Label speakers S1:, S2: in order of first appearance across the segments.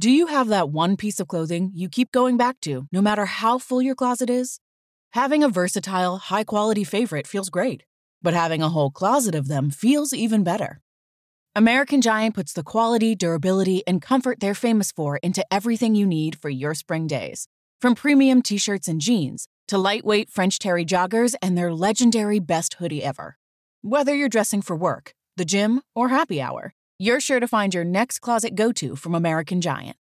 S1: Do you have that one piece of clothing you keep going back to, no matter how full your closet is? Having a versatile, high quality favorite feels great, but having a whole closet of them feels even better. American Giant puts the quality, durability, and comfort they're famous for into everything you need for your spring days. From premium t shirts and jeans to lightweight French Terry joggers and their legendary best hoodie ever. Whether you're dressing for work, the gym, or happy hour, you're sure to find your next closet go to from American Giant.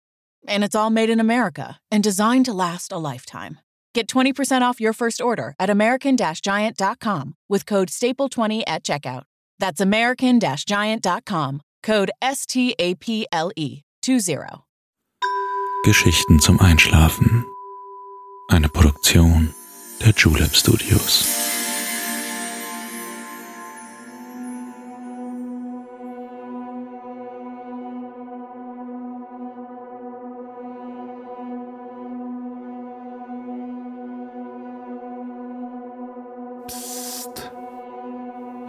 S1: And it's all made in America and designed to last a lifetime. Get 20% off your first order at American Giant.com with code STAPLE20 at checkout. That's American Giant.com, code S T A P L E 20.
S2: Geschichten zum Einschlafen. Eine Produktion der Julep Studios.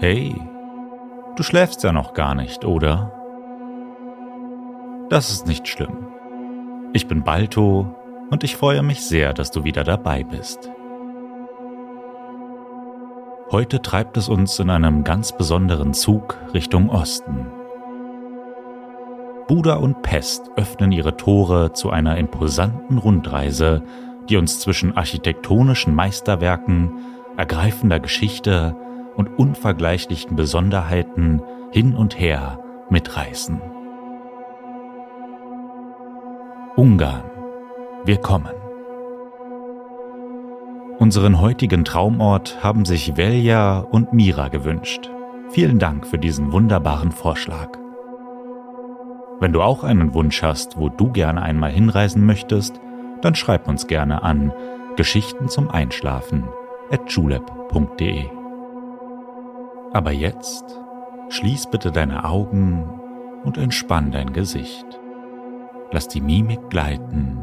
S3: Hey, du schläfst ja noch gar nicht, oder? Das ist nicht schlimm. Ich bin Balto und ich freue mich sehr, dass du wieder dabei bist. Heute treibt es uns in einem ganz besonderen Zug Richtung Osten. Buda und Pest öffnen ihre Tore zu einer imposanten Rundreise, die uns zwischen architektonischen Meisterwerken, ergreifender Geschichte und unvergleichlichen Besonderheiten hin und her mitreißen. Ungarn. Wir kommen. Unseren heutigen Traumort haben sich Velja und Mira gewünscht. Vielen Dank für diesen wunderbaren Vorschlag. Wenn du auch einen Wunsch hast, wo du gerne einmal hinreisen möchtest, dann schreib uns gerne an Geschichten zum Einschlafen at julep.de. Aber jetzt schließ bitte deine Augen und entspann dein Gesicht. Lass die Mimik gleiten,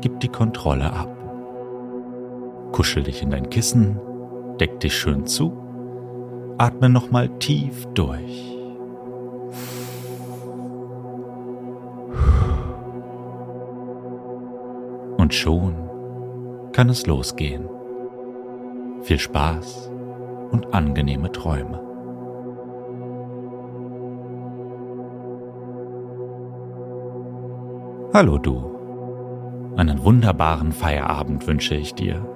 S3: gib die Kontrolle ab. Kuschel dich in dein Kissen, deck dich schön zu, atme nochmal tief durch. Und schon kann es losgehen. Viel Spaß und angenehme Träume. Hallo du. Einen wunderbaren Feierabend wünsche ich dir.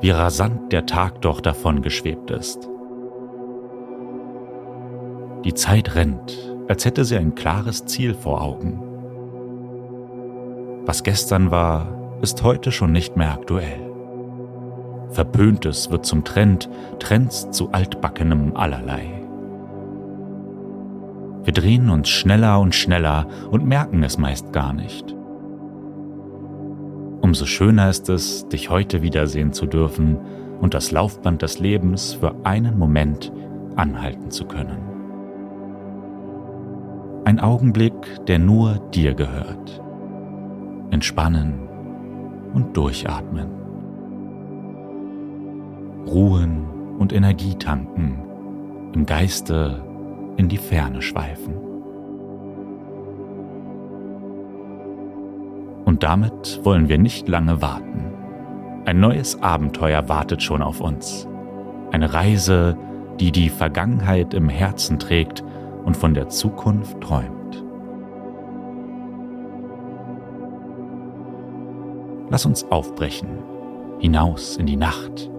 S3: Wie rasant der Tag doch davon geschwebt ist. Die Zeit rennt, als hätte sie ein klares Ziel vor Augen. Was gestern war, ist heute schon nicht mehr aktuell. Verpöntes wird zum Trend, Trends zu altbackenem Allerlei. Wir drehen uns schneller und schneller und merken es meist gar nicht. Umso schöner ist es, dich heute wiedersehen zu dürfen und das Laufband des Lebens für einen Moment anhalten zu können. Ein Augenblick, der nur dir gehört. Entspannen und durchatmen ruhen und Energie tanken, im Geiste in die Ferne schweifen. Und damit wollen wir nicht lange warten. Ein neues Abenteuer wartet schon auf uns. Eine Reise, die die Vergangenheit im Herzen trägt und von der Zukunft träumt. Lass uns aufbrechen, hinaus in die Nacht,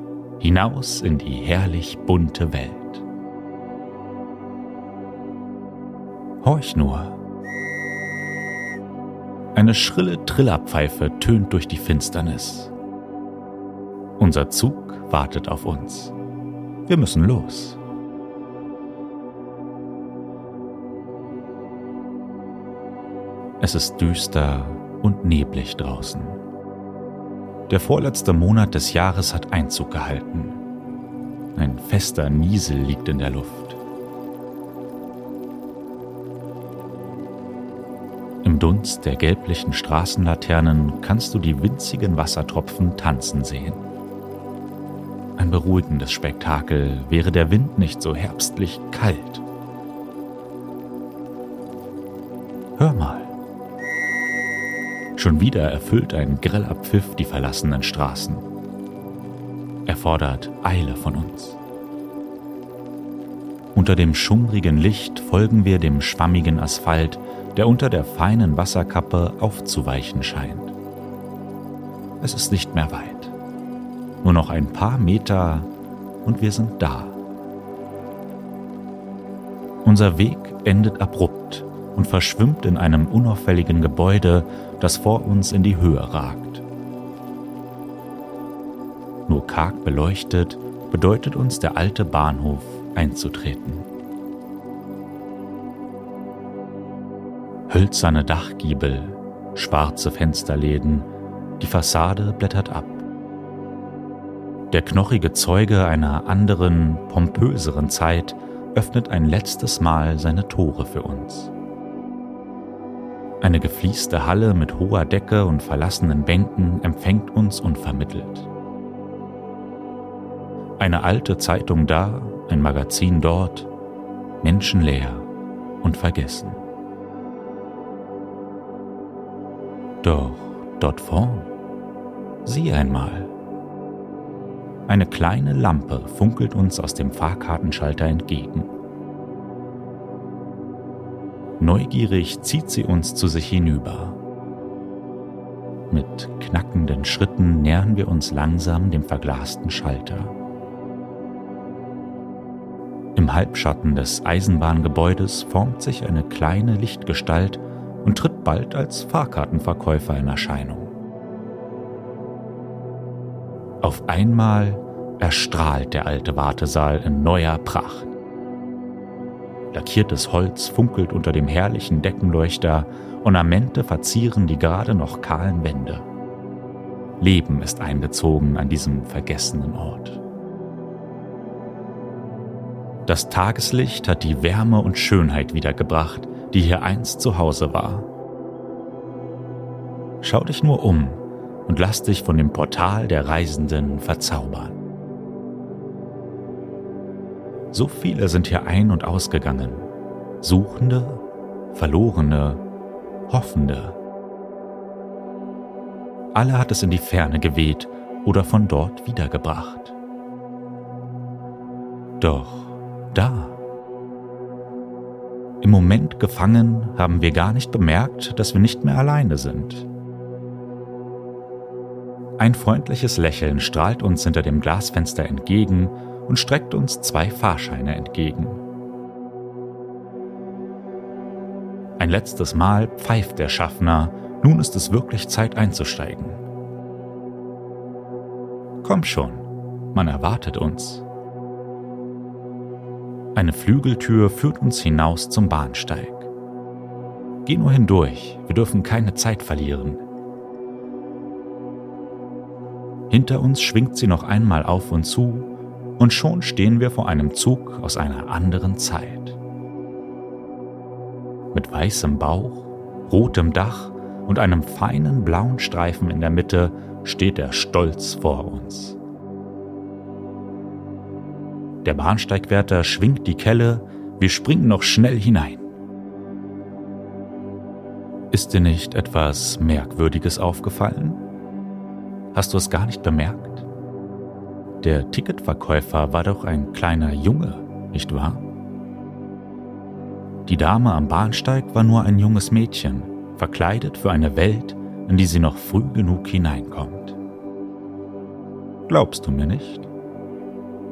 S3: hinaus in die herrlich bunte Welt. Horch nur. Eine schrille Trillerpfeife tönt durch die Finsternis. Unser Zug wartet auf uns. Wir müssen los. Es ist düster und neblig draußen. Der vorletzte Monat des Jahres hat Einzug gehalten. Ein fester Niesel liegt in der Luft. Im Dunst der gelblichen Straßenlaternen kannst du die winzigen Wassertropfen tanzen sehen. Ein beruhigendes Spektakel, wäre der Wind nicht so herbstlich kalt. Hör mal. Schon wieder erfüllt ein greller Pfiff die verlassenen Straßen. Er fordert Eile von uns. Unter dem schummrigen Licht folgen wir dem schwammigen Asphalt, der unter der feinen Wasserkappe aufzuweichen scheint. Es ist nicht mehr weit. Nur noch ein paar Meter und wir sind da. Unser Weg endet abrupt und verschwimmt in einem unauffälligen Gebäude, das vor uns in die Höhe ragt. Nur karg beleuchtet bedeutet uns der alte Bahnhof einzutreten. Hölzerne Dachgiebel, schwarze Fensterläden, die Fassade blättert ab. Der knochige Zeuge einer anderen, pompöseren Zeit öffnet ein letztes Mal seine Tore für uns. Eine gefließte Halle mit hoher Decke und verlassenen Bänken empfängt uns unvermittelt. Eine alte Zeitung da, ein Magazin dort, menschenleer und vergessen. Doch dort vorn, sieh einmal, eine kleine Lampe funkelt uns aus dem Fahrkartenschalter entgegen. Neugierig zieht sie uns zu sich hinüber. Mit knackenden Schritten nähern wir uns langsam dem verglasten Schalter. Im Halbschatten des Eisenbahngebäudes formt sich eine kleine Lichtgestalt und tritt bald als Fahrkartenverkäufer in Erscheinung. Auf einmal erstrahlt der alte Wartesaal in neuer Pracht. Lackiertes Holz funkelt unter dem herrlichen Deckenleuchter, Ornamente verzieren die gerade noch kahlen Wände. Leben ist eingezogen an diesem vergessenen Ort. Das Tageslicht hat die Wärme und Schönheit wiedergebracht, die hier einst zu Hause war. Schau dich nur um und lass dich von dem Portal der Reisenden verzaubern. So viele sind hier ein- und ausgegangen. Suchende, Verlorene, Hoffende. Alle hat es in die Ferne geweht oder von dort wiedergebracht. Doch da. Im Moment gefangen haben wir gar nicht bemerkt, dass wir nicht mehr alleine sind. Ein freundliches Lächeln strahlt uns hinter dem Glasfenster entgegen und streckt uns zwei Fahrscheine entgegen. Ein letztes Mal pfeift der Schaffner, nun ist es wirklich Zeit einzusteigen. Komm schon, man erwartet uns. Eine Flügeltür führt uns hinaus zum Bahnsteig. Geh nur hindurch, wir dürfen keine Zeit verlieren. Hinter uns schwingt sie noch einmal auf und zu, und schon stehen wir vor einem Zug aus einer anderen Zeit. Mit weißem Bauch, rotem Dach und einem feinen blauen Streifen in der Mitte steht er stolz vor uns. Der Bahnsteigwärter schwingt die Kelle, wir springen noch schnell hinein. Ist dir nicht etwas Merkwürdiges aufgefallen? Hast du es gar nicht bemerkt? Der Ticketverkäufer war doch ein kleiner Junge, nicht wahr? Die Dame am Bahnsteig war nur ein junges Mädchen, verkleidet für eine Welt, in die sie noch früh genug hineinkommt. Glaubst du mir nicht?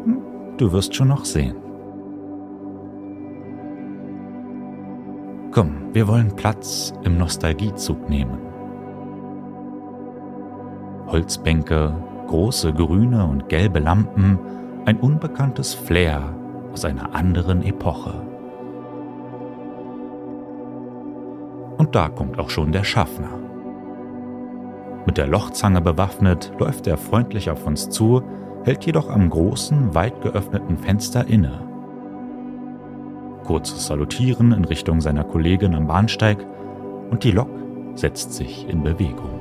S3: Hm, du wirst schon noch sehen. Komm, wir wollen Platz im Nostalgiezug nehmen. Holzbänke, große grüne und gelbe Lampen, ein unbekanntes Flair aus einer anderen Epoche. Und da kommt auch schon der Schaffner. Mit der Lochzange bewaffnet läuft er freundlich auf uns zu, hält jedoch am großen, weit geöffneten Fenster inne. Kurzes Salutieren in Richtung seiner Kollegin am Bahnsteig und die Lok setzt sich in Bewegung.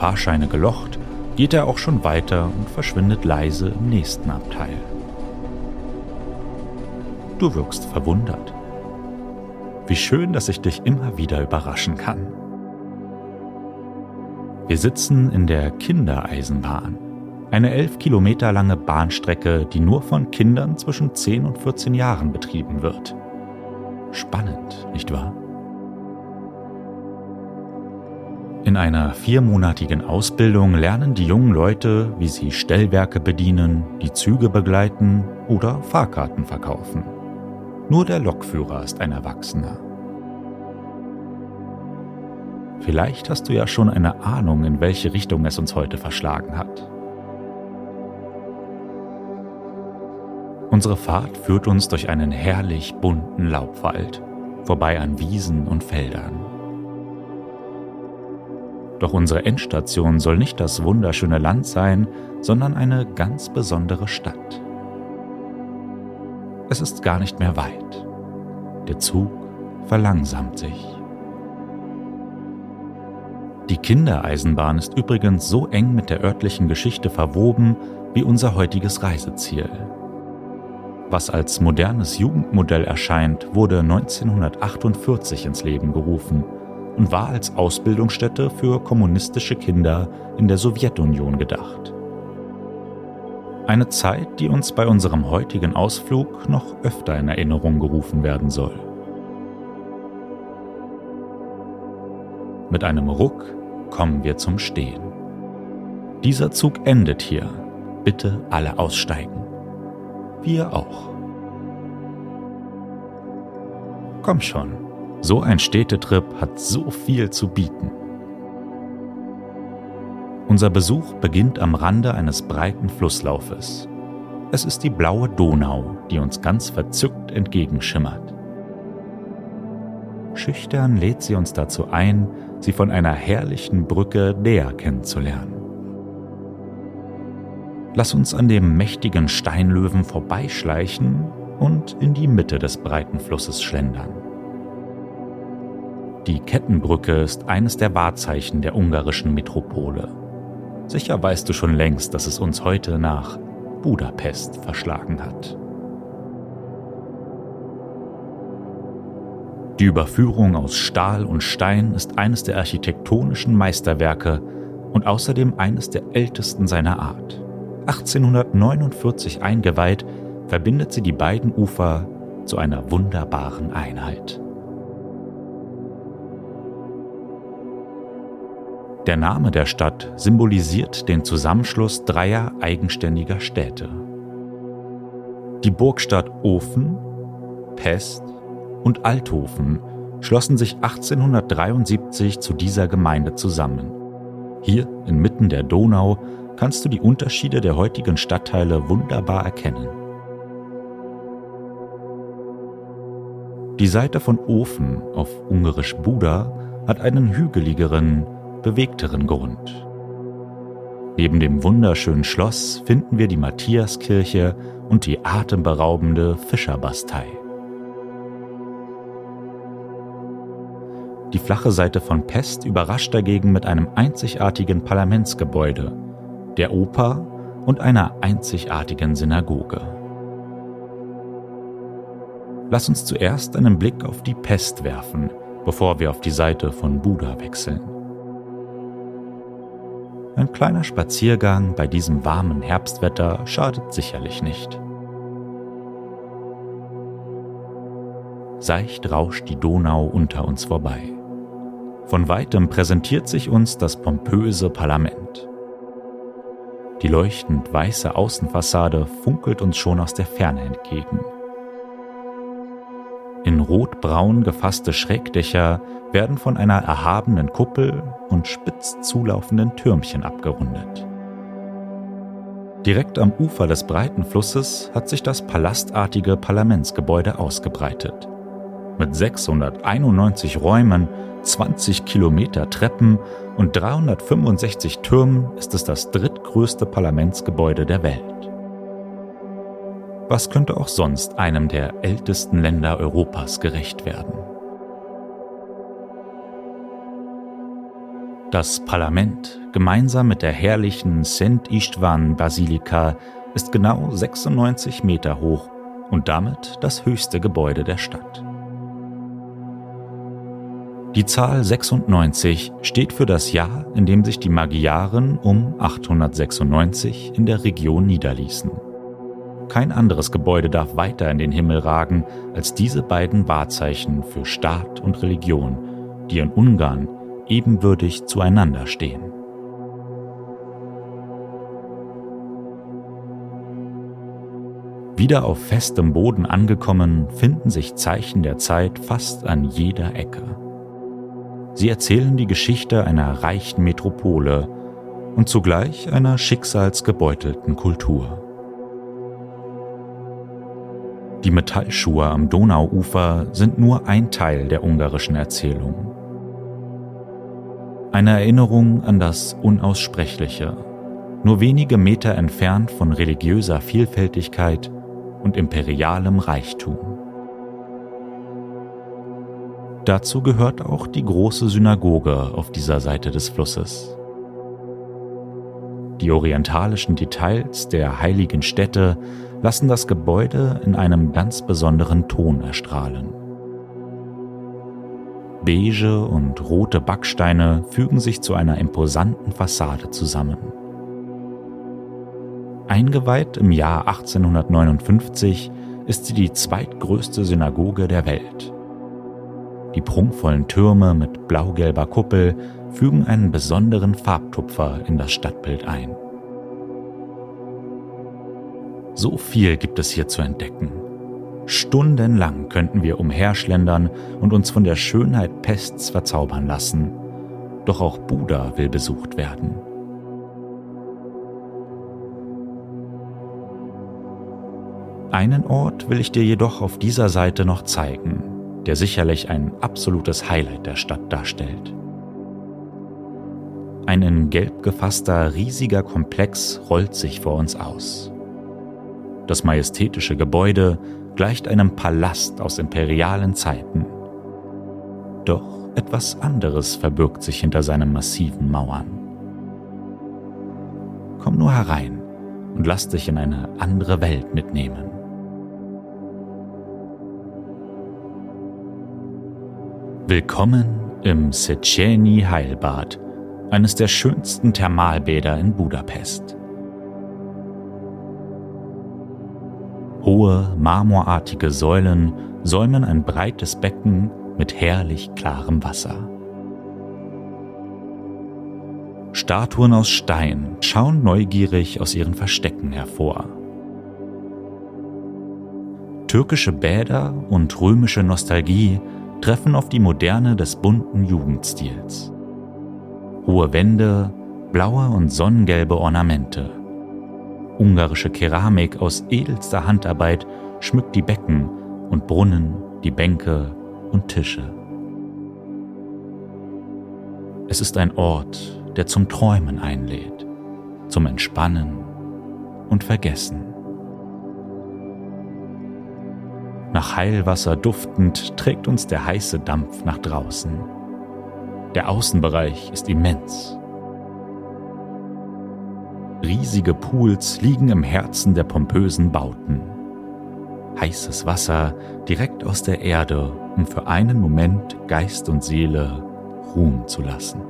S3: Fahrscheine gelocht, geht er auch schon weiter und verschwindet leise im nächsten Abteil. Du wirkst verwundert. Wie schön, dass ich dich immer wieder überraschen kann. Wir sitzen in der Kindereisenbahn, eine elf Kilometer lange Bahnstrecke, die nur von Kindern zwischen 10 und 14 Jahren betrieben wird. Spannend, nicht wahr? In einer viermonatigen Ausbildung lernen die jungen Leute, wie sie Stellwerke bedienen, die Züge begleiten oder Fahrkarten verkaufen. Nur der Lokführer ist ein Erwachsener. Vielleicht hast du ja schon eine Ahnung, in welche Richtung es uns heute verschlagen hat. Unsere Fahrt führt uns durch einen herrlich bunten Laubwald, vorbei an Wiesen und Feldern. Doch unsere Endstation soll nicht das wunderschöne Land sein, sondern eine ganz besondere Stadt. Es ist gar nicht mehr weit. Der Zug verlangsamt sich. Die Kindereisenbahn ist übrigens so eng mit der örtlichen Geschichte verwoben wie unser heutiges Reiseziel. Was als modernes Jugendmodell erscheint, wurde 1948 ins Leben gerufen und war als Ausbildungsstätte für kommunistische Kinder in der Sowjetunion gedacht. Eine Zeit, die uns bei unserem heutigen Ausflug noch öfter in Erinnerung gerufen werden soll. Mit einem Ruck kommen wir zum Stehen. Dieser Zug endet hier. Bitte alle aussteigen. Wir auch. Komm schon, so ein Städtetrip hat so viel zu bieten. Unser Besuch beginnt am Rande eines breiten Flusslaufes. Es ist die blaue Donau, die uns ganz verzückt entgegenschimmert. Schüchtern lädt sie uns dazu ein, sie von einer herrlichen Brücke näher kennenzulernen. Lass uns an dem mächtigen Steinlöwen vorbeischleichen und in die Mitte des breiten Flusses schlendern. Die Kettenbrücke ist eines der Wahrzeichen der ungarischen Metropole. Sicher weißt du schon längst, dass es uns heute nach Budapest verschlagen hat. Die Überführung aus Stahl und Stein ist eines der architektonischen Meisterwerke und außerdem eines der ältesten seiner Art. 1849 eingeweiht, verbindet sie die beiden Ufer zu einer wunderbaren Einheit. Der Name der Stadt symbolisiert den Zusammenschluss dreier eigenständiger Städte. Die Burgstadt Ofen, Pest und Althofen schlossen sich 1873 zu dieser Gemeinde zusammen. Hier, inmitten der Donau, kannst du die Unterschiede der heutigen Stadtteile wunderbar erkennen. Die Seite von Ofen auf ungarisch Buda hat einen hügeligeren, bewegteren Grund. Neben dem wunderschönen Schloss finden wir die Matthiaskirche und die atemberaubende Fischerbastei. Die flache Seite von Pest überrascht dagegen mit einem einzigartigen Parlamentsgebäude, der Oper und einer einzigartigen Synagoge. Lass uns zuerst einen Blick auf die Pest werfen, bevor wir auf die Seite von Buda wechseln. Ein kleiner Spaziergang bei diesem warmen Herbstwetter schadet sicherlich nicht. Seicht rauscht die Donau unter uns vorbei. Von weitem präsentiert sich uns das pompöse Parlament. Die leuchtend weiße Außenfassade funkelt uns schon aus der Ferne entgegen. Rotbraun gefasste Schrägdächer werden von einer erhabenen Kuppel und spitz zulaufenden Türmchen abgerundet. Direkt am Ufer des breiten Flusses hat sich das palastartige Parlamentsgebäude ausgebreitet. Mit 691 Räumen, 20 Kilometer Treppen und 365 Türmen ist es das drittgrößte Parlamentsgebäude der Welt. Was könnte auch sonst einem der ältesten Länder Europas gerecht werden? Das Parlament, gemeinsam mit der herrlichen St. Istvan Basilika, ist genau 96 Meter hoch und damit das höchste Gebäude der Stadt. Die Zahl 96 steht für das Jahr, in dem sich die Magyaren um 896 in der Region niederließen. Kein anderes Gebäude darf weiter in den Himmel ragen als diese beiden Wahrzeichen für Staat und Religion, die in Ungarn ebenbürtig zueinander stehen. Wieder auf festem Boden angekommen, finden sich Zeichen der Zeit fast an jeder Ecke. Sie erzählen die Geschichte einer reichen Metropole und zugleich einer schicksalsgebeutelten Kultur. Die Metallschuhe am Donauufer sind nur ein Teil der ungarischen Erzählung. Eine Erinnerung an das Unaussprechliche, nur wenige Meter entfernt von religiöser Vielfältigkeit und imperialem Reichtum. Dazu gehört auch die große Synagoge auf dieser Seite des Flusses. Die orientalischen Details der heiligen Städte lassen das Gebäude in einem ganz besonderen Ton erstrahlen. Beige und rote Backsteine fügen sich zu einer imposanten Fassade zusammen. Eingeweiht im Jahr 1859 ist sie die zweitgrößte Synagoge der Welt. Die prunkvollen Türme mit blau-gelber Kuppel fügen einen besonderen Farbtupfer in das Stadtbild ein. So viel gibt es hier zu entdecken. Stundenlang könnten wir umherschlendern und uns von der Schönheit Pests verzaubern lassen. Doch auch Buda will besucht werden. Einen Ort will ich dir jedoch auf dieser Seite noch zeigen, der sicherlich ein absolutes Highlight der Stadt darstellt. Ein in Gelb gefasster riesiger Komplex rollt sich vor uns aus. Das majestätische Gebäude gleicht einem Palast aus imperialen Zeiten. Doch etwas anderes verbirgt sich hinter seinen massiven Mauern. Komm nur herein und lass dich in eine andere Welt mitnehmen. Willkommen im Szechenyi Heilbad, eines der schönsten Thermalbäder in Budapest. Hohe, marmorartige Säulen säumen ein breites Becken mit herrlich klarem Wasser. Statuen aus Stein schauen neugierig aus ihren Verstecken hervor. Türkische Bäder und römische Nostalgie treffen auf die Moderne des bunten Jugendstils. Hohe Wände, blaue und sonnengelbe Ornamente – Ungarische Keramik aus edelster Handarbeit schmückt die Becken und Brunnen, die Bänke und Tische. Es ist ein Ort, der zum Träumen einlädt, zum Entspannen und Vergessen. Nach Heilwasser duftend trägt uns der heiße Dampf nach draußen. Der Außenbereich ist immens Riesige Pools liegen im Herzen der pompösen Bauten. Heißes Wasser direkt aus der Erde, um für einen Moment Geist und Seele ruhen zu lassen.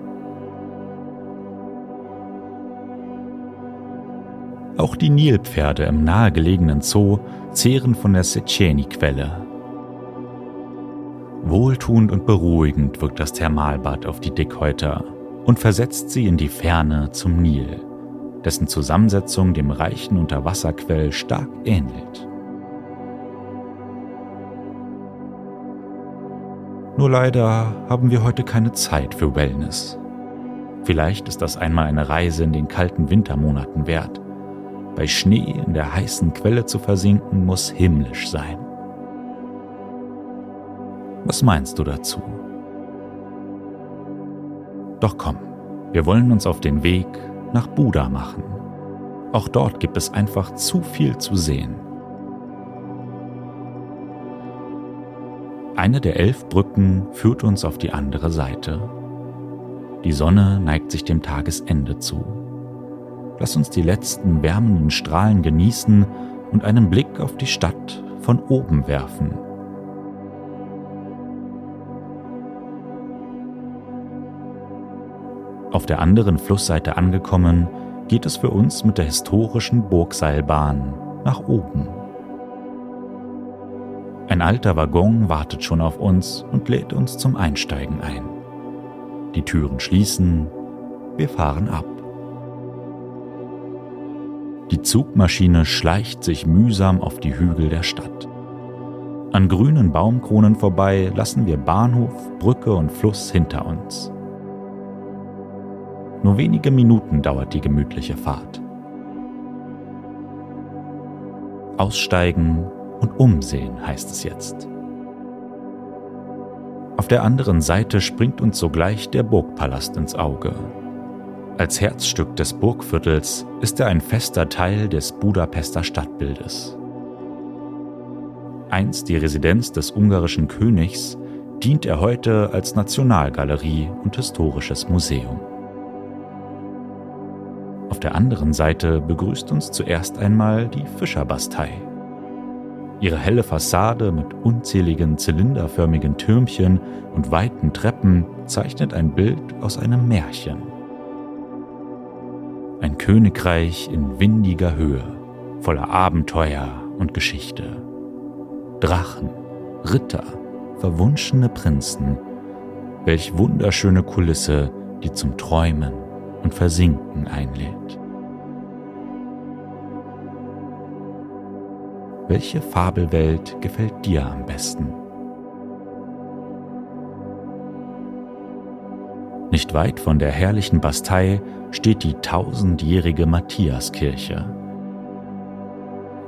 S3: Auch die Nilpferde im nahegelegenen Zoo zehren von der Seceni-Quelle. Wohltuend und beruhigend wirkt das Thermalbad auf die Dickhäuter und versetzt sie in die Ferne zum Nil dessen Zusammensetzung dem reichen Unterwasserquell stark ähnelt. Nur leider haben wir heute keine Zeit für Wellness. Vielleicht ist das einmal eine Reise in den kalten Wintermonaten wert. Bei Schnee in der heißen Quelle zu versinken muss himmlisch sein. Was meinst du dazu? Doch komm, wir wollen uns auf den Weg nach Buda machen. Auch dort gibt es einfach zu viel zu sehen. Eine der elf Brücken führt uns auf die andere Seite. Die Sonne neigt sich dem Tagesende zu. Lass uns die letzten wärmenden Strahlen genießen und einen Blick auf die Stadt von oben werfen. Auf der anderen Flussseite angekommen, geht es für uns mit der historischen Burgseilbahn nach oben. Ein alter Waggon wartet schon auf uns und lädt uns zum Einsteigen ein. Die Türen schließen, wir fahren ab. Die Zugmaschine schleicht sich mühsam auf die Hügel der Stadt. An grünen Baumkronen vorbei lassen wir Bahnhof, Brücke und Fluss hinter uns. Nur wenige Minuten dauert die gemütliche Fahrt. Aussteigen und umsehen heißt es jetzt. Auf der anderen Seite springt uns sogleich der Burgpalast ins Auge. Als Herzstück des Burgviertels ist er ein fester Teil des Budapester Stadtbildes. Einst die Residenz des ungarischen Königs, dient er heute als Nationalgalerie und historisches Museum. Auf der anderen Seite begrüßt uns zuerst einmal die Fischerbastei. Ihre helle Fassade mit unzähligen zylinderförmigen Türmchen und weiten Treppen zeichnet ein Bild aus einem Märchen. Ein Königreich in windiger Höhe, voller Abenteuer und Geschichte. Drachen, Ritter, verwunschene Prinzen, welch wunderschöne Kulisse, die zum Träumen und Versinken einlädt. Welche Fabelwelt gefällt dir am besten? Nicht weit von der herrlichen Bastei steht die tausendjährige Matthiaskirche.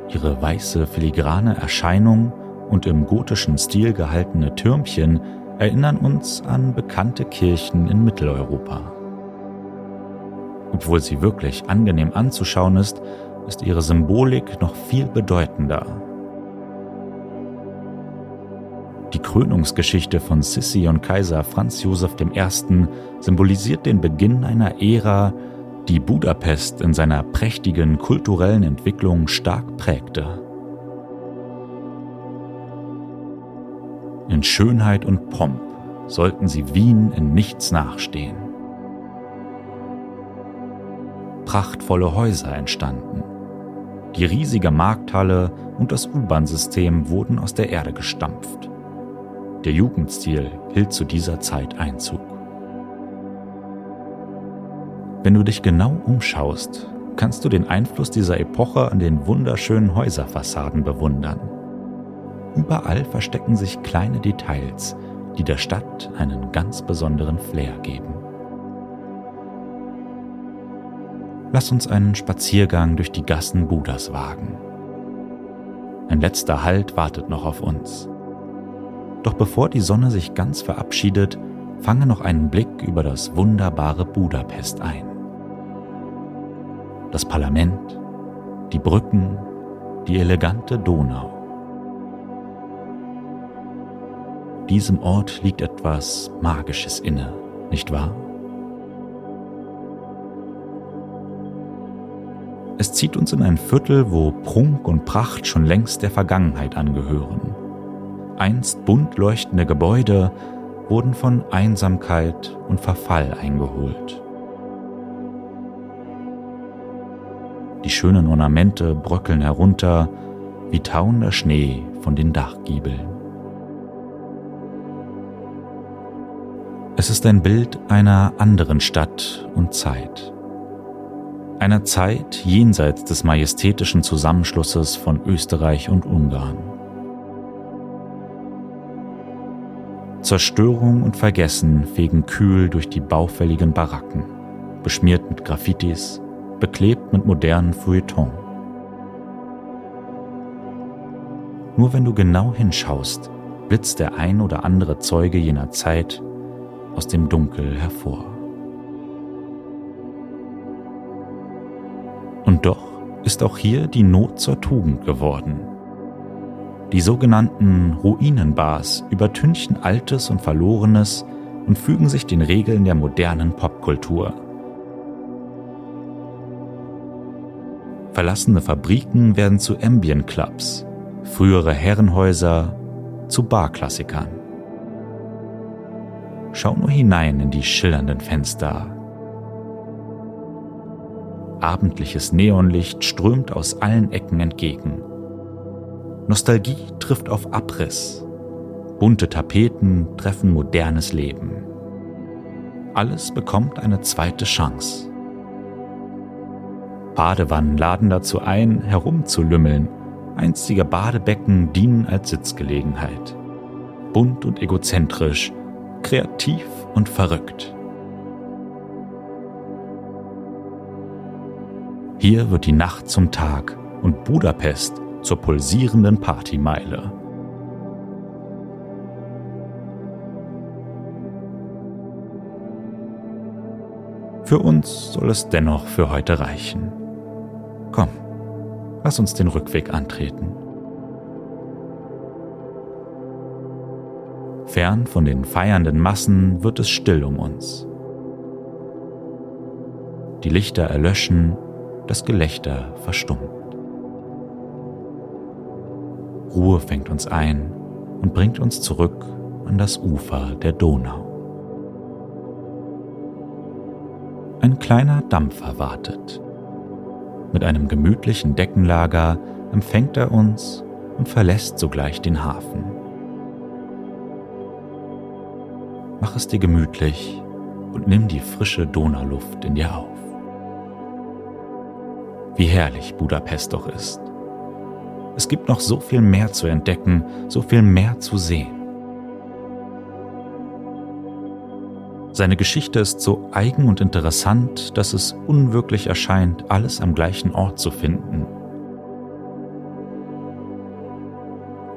S3: Ihre weiße filigrane Erscheinung und im gotischen Stil gehaltene Türmchen erinnern uns an bekannte Kirchen in Mitteleuropa. Obwohl sie wirklich angenehm anzuschauen ist, ist ihre Symbolik noch viel bedeutender. Die Krönungsgeschichte von Sissi und Kaiser Franz Josef I. symbolisiert den Beginn einer Ära, die Budapest in seiner prächtigen kulturellen Entwicklung stark prägte. In Schönheit und Pomp sollten sie Wien in nichts nachstehen. Prachtvolle Häuser entstanden. Die riesige Markthalle und das U-Bahn-System wurden aus der Erde gestampft. Der Jugendstil hielt zu dieser Zeit Einzug. Wenn du dich genau umschaust, kannst du den Einfluss dieser Epoche an den wunderschönen Häuserfassaden bewundern. Überall verstecken sich kleine Details, die der Stadt einen ganz besonderen Flair geben. Lass uns einen Spaziergang durch die Gassen Budas wagen. Ein letzter Halt wartet noch auf uns. Doch bevor die Sonne sich ganz verabschiedet, fange noch einen Blick über das wunderbare Budapest ein. Das Parlament, die Brücken, die elegante Donau. Diesem Ort liegt etwas Magisches inne, nicht wahr? Es zieht uns in ein Viertel, wo Prunk und Pracht schon längst der Vergangenheit angehören. Einst bunt leuchtende Gebäude wurden von Einsamkeit und Verfall eingeholt. Die schönen Ornamente bröckeln herunter wie tauender Schnee von den Dachgiebeln. Es ist ein Bild einer anderen Stadt und Zeit einer Zeit jenseits des majestätischen Zusammenschlusses von Österreich und Ungarn. Zerstörung und Vergessen fegen kühl durch die baufälligen Baracken, beschmiert mit Graffitis, beklebt mit modernen Feuilleton. Nur wenn du genau hinschaust, blitzt der ein oder andere Zeuge jener Zeit aus dem Dunkel hervor. Und doch ist auch hier die Not zur Tugend geworden. Die sogenannten Ruinenbars übertünchen Altes und Verlorenes und fügen sich den Regeln der modernen Popkultur. Verlassene Fabriken werden zu Ambient Clubs, frühere Herrenhäuser zu Barklassikern. Schau nur hinein in die schillernden Fenster. Abendliches Neonlicht strömt aus allen Ecken entgegen. Nostalgie trifft auf Abriss. Bunte Tapeten treffen modernes Leben. Alles bekommt eine zweite Chance. Badewannen laden dazu ein, herumzulümmeln. Einstige Badebecken dienen als Sitzgelegenheit. Bunt und egozentrisch, kreativ und verrückt. Hier wird die Nacht zum Tag und Budapest zur pulsierenden Partymeile. Für uns soll es dennoch für heute reichen. Komm, lass uns den Rückweg antreten. Fern von den feiernden Massen wird es still um uns. Die Lichter erlöschen, das Gelächter verstummt. Ruhe fängt uns ein und bringt uns zurück an das Ufer der Donau. Ein kleiner Dampfer wartet. Mit einem gemütlichen Deckenlager empfängt er uns und verlässt sogleich den Hafen. Mach es dir gemütlich und nimm die frische Donauluft in dir auf. Wie herrlich Budapest doch ist. Es gibt noch so viel mehr zu entdecken, so viel mehr zu sehen. Seine Geschichte ist so eigen und interessant, dass es unwirklich erscheint, alles am gleichen Ort zu finden.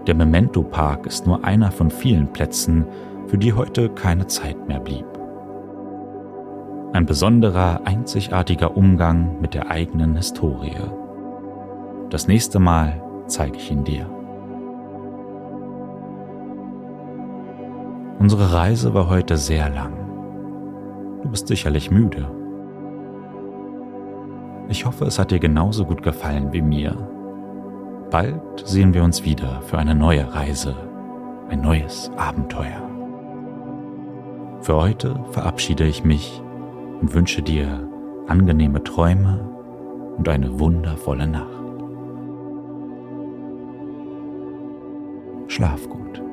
S3: Der Memento Park ist nur einer von vielen Plätzen, für die heute keine Zeit mehr blieb. Ein besonderer, einzigartiger Umgang mit der eigenen Historie. Das nächste Mal zeige ich ihn dir. Unsere Reise war heute sehr lang. Du bist sicherlich müde. Ich hoffe, es hat dir genauso gut gefallen wie mir. Bald sehen wir uns wieder für eine neue Reise, ein neues Abenteuer. Für heute verabschiede ich mich und wünsche dir angenehme Träume und eine wundervolle Nacht. Schlaf gut.